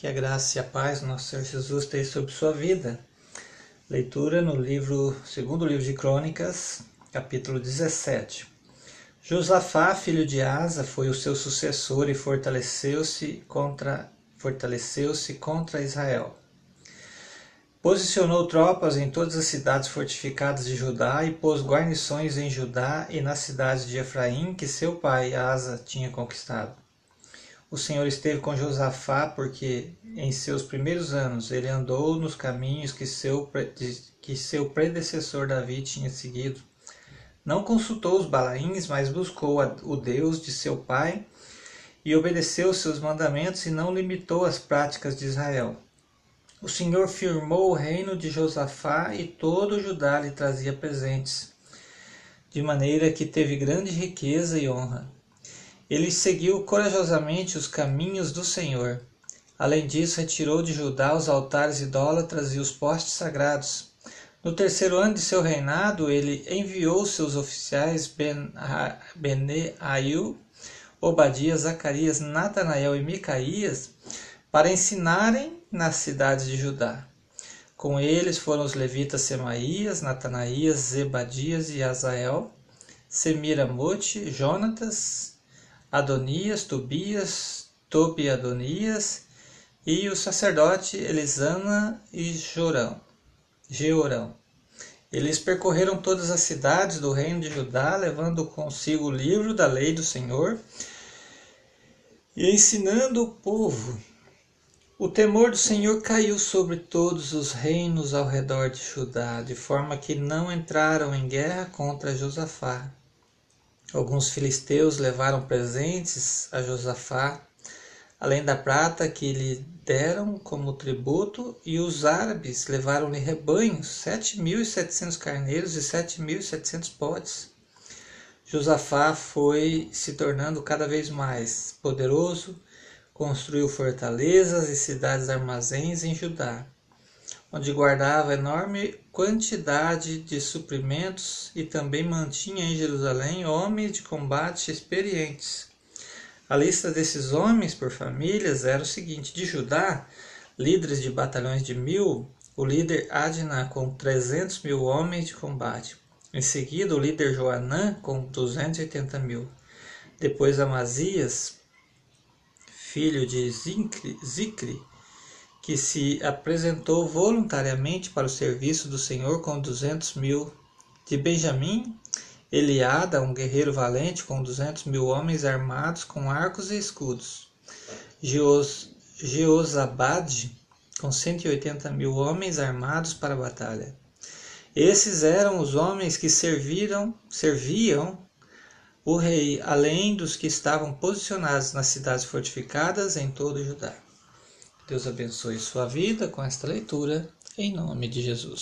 Que a graça e a paz do nosso Senhor Jesus esteja sobre sua vida. Leitura no livro, segundo livro de Crônicas, capítulo 17. Josafá, filho de Asa, foi o seu sucessor e fortaleceu-se contra fortaleceu-se contra Israel. Posicionou tropas em todas as cidades fortificadas de Judá e pôs guarnições em Judá e nas cidades de Efraim que seu pai Asa tinha conquistado. O Senhor esteve com Josafá, porque em seus primeiros anos ele andou nos caminhos que seu, que seu predecessor Davi tinha seguido. Não consultou os Balaíns, mas buscou o Deus de seu pai e obedeceu seus mandamentos e não limitou as práticas de Israel. O Senhor firmou o reino de Josafá e todo Judá lhe trazia presentes, de maneira que teve grande riqueza e honra. Ele seguiu corajosamente os caminhos do Senhor. Além disso, retirou de Judá os altares idólatras e os postes sagrados. No terceiro ano de seu reinado, ele enviou seus oficiais Beneaiu, Obadias, Zacarias, Natanael e Micaías para ensinarem nas cidades de Judá. Com eles foram os levitas Semaías, Natanaías, Zebadias e Azael, Semiramote, Jonatas, Adonias, Tobias, Tobi Adonias e o sacerdote Elisana e Jorão, Georão. Eles percorreram todas as cidades do reino de Judá, levando consigo o livro da lei do Senhor e ensinando o povo. O temor do Senhor caiu sobre todos os reinos ao redor de Judá, de forma que não entraram em guerra contra Josafá. Alguns filisteus levaram presentes a Josafá, além da prata que lhe deram como tributo, e os árabes levaram-lhe rebanhos, sete mil e setecentos carneiros e sete mil e setecentos podes. Josafá foi se tornando cada vez mais poderoso, construiu fortalezas e cidades armazéns em Judá onde guardava enorme quantidade de suprimentos e também mantinha em Jerusalém homens de combate experientes. A lista desses homens por famílias era o seguinte: de Judá, líderes de batalhões de mil, o líder Adna com 300 mil homens de combate. Em seguida, o líder Joanã com 280 mil. Depois, Amazias, filho de Zicre que se apresentou voluntariamente para o serviço do Senhor com duzentos mil. De Benjamim, Eliada, um guerreiro valente com duzentos mil homens armados com arcos e escudos. Jeos, Jeozabade, com cento e oitenta mil homens armados para a batalha. Esses eram os homens que serviram, serviam o rei, além dos que estavam posicionados nas cidades fortificadas em todo o Judá. Deus abençoe sua vida com esta leitura, em nome de Jesus.